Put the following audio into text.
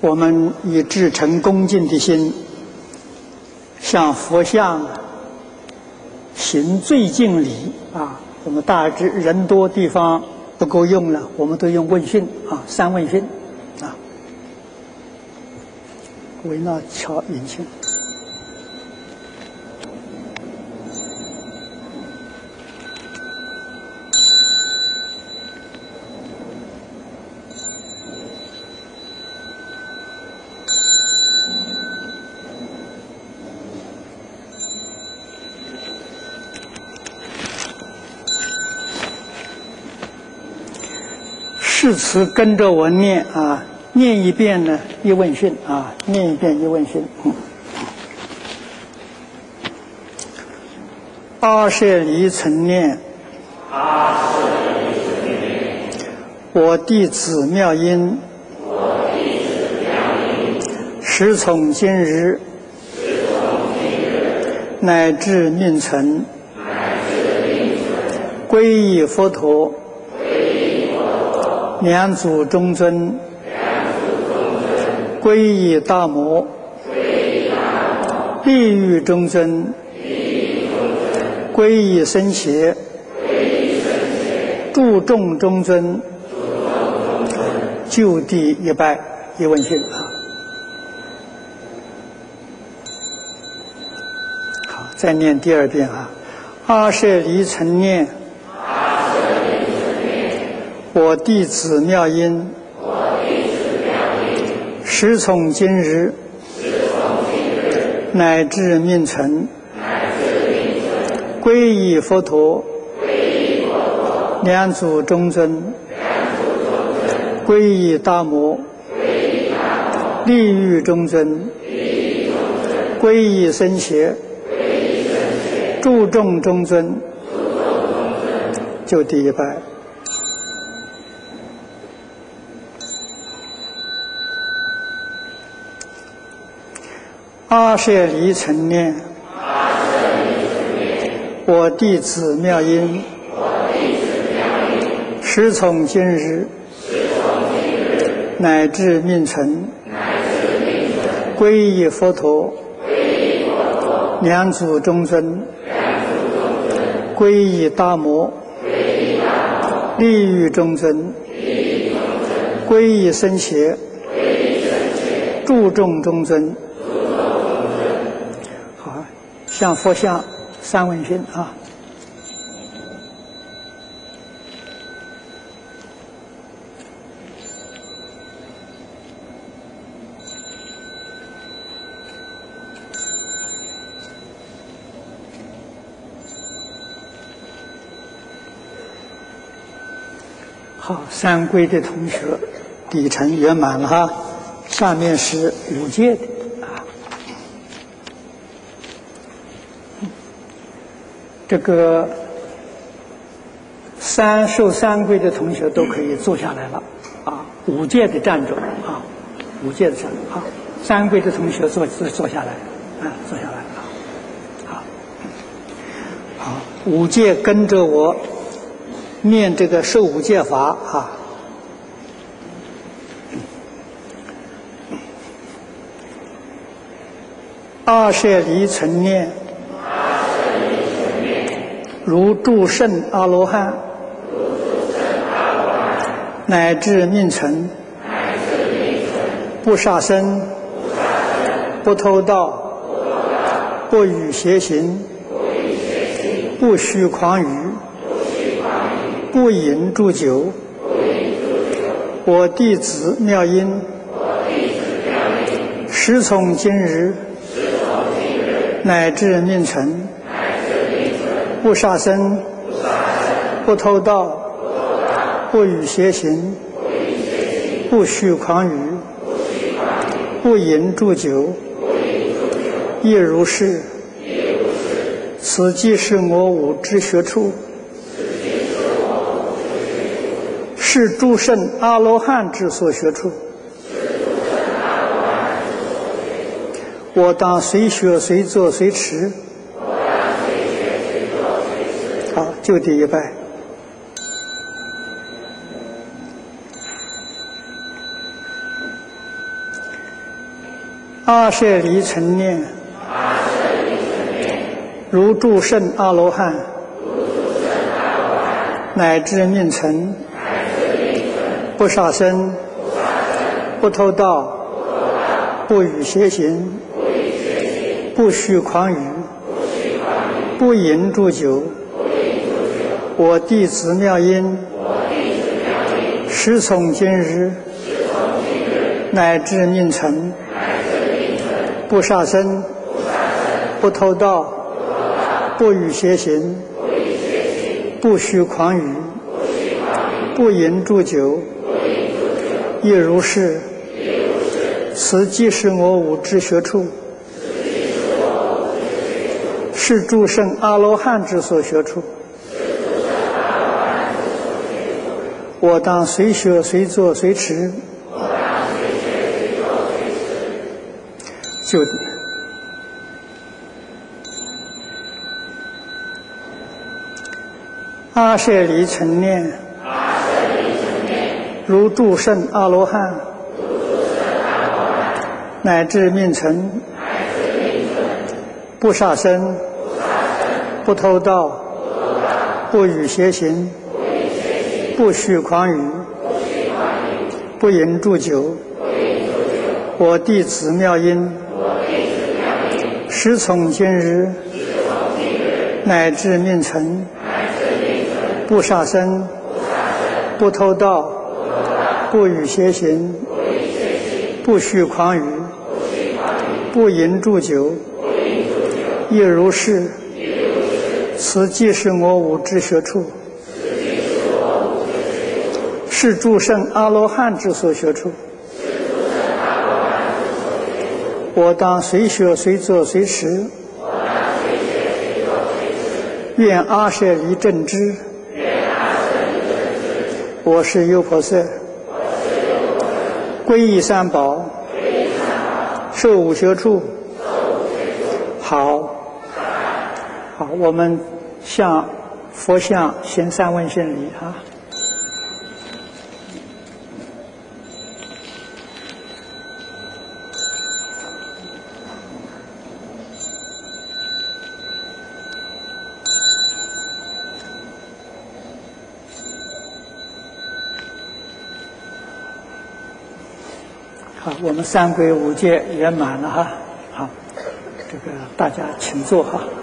我们以至诚恭敬的心，向佛像行最敬礼啊！我们大致人多地方不够用了，我们都用问讯啊，三问讯啊。维纳乔引擎。誓词跟着我念啊，念一遍呢一问讯啊，念一遍一问讯。嗯。阿舍离曾念，阿舍离曾念，我弟子妙音，我弟子妙音，时从今日，乃至命存，乃至命存，皈依佛陀。两祖中尊，两祖中尊，皈依大摩，地狱中尊，地狱中尊，皈依僧伽，皈依僧伽，注众中尊，就地一拜一问讯啊。好，再念第二遍啊。阿舍离曾念。我弟子妙音，我弟子妙音，时从今日，时从今日，乃至命存，乃至命存，皈依佛陀，皈依佛陀，两祖中尊，两祖中尊，皈依大摩，皈依大摩，地狱中尊，地狱中尊，皈依僧伽，皈依僧伽，注众中尊，注众中尊，就第一拜。阿舍离曾念，我弟子妙音，我弟子妙音，时从今日，乃至命存，乃至命存，皈依佛陀，皈依佛陀，两祖中尊，皈依大摩，皈依大摩，地狱中尊，皈依僧伽，皈依僧伽，注众中尊。像，佛像三问讯啊。好，三归的同学底层圆满了哈，下面是五戒的这个三受三归的同学都可以坐下来了啊，五戒的站着啊，五戒的站啊，三归的同学坐坐坐下来啊，坐下来啊，好，好，五戒跟着我。念这个受五戒法啊，二舍离曾念，阿舍离曾念，如住圣阿罗汉，乃至命存，不杀生，不，偷盗，不，与邪行，不，虚诳语，不，饮祝酒。我弟子妙音，时从今日，乃至命存，乃至命存，不杀生，不，偷盗，不，与邪行，不与邪行，不虚诳语，不，饮祝酒，亦如是。此即是我五之，学处。是诸圣阿罗汉之所学处。我当随学随做随持。我当随学随做随持。好，就第一拜。阿舍离尘念，如诸圣阿罗汉，乃至命成，不杀生，不偷盗，不与邪行，不许诳语，不饮祝酒。我弟子妙音，时从今日，乃至命成，不杀生，不偷盗，不与邪行，不虚诳语，不饮祝酒，亦如是。此即是我五之学处，是诸圣阿罗汉之所学处。我当随学随做随持。就阿舍离成念，如诸圣阿罗汉，乃至命成，不杀生，不偷盗，不与邪行，不许诳语，不饮祝酒。我弟子妙音，时从今日，乃至命成，不杀生，不偷盗，不与邪行，不许诳语，不饮祝酒，亦如是。此即是我五之学处，是诸圣阿罗汉之所学处。我当随学随做随持。愿阿舍离正知。我是优婆塞。皈依三宝。受五学处。好。好，我们向佛像行三问献礼啊。好，我们三皈五戒圆满了哈。好，这个大家请坐哈。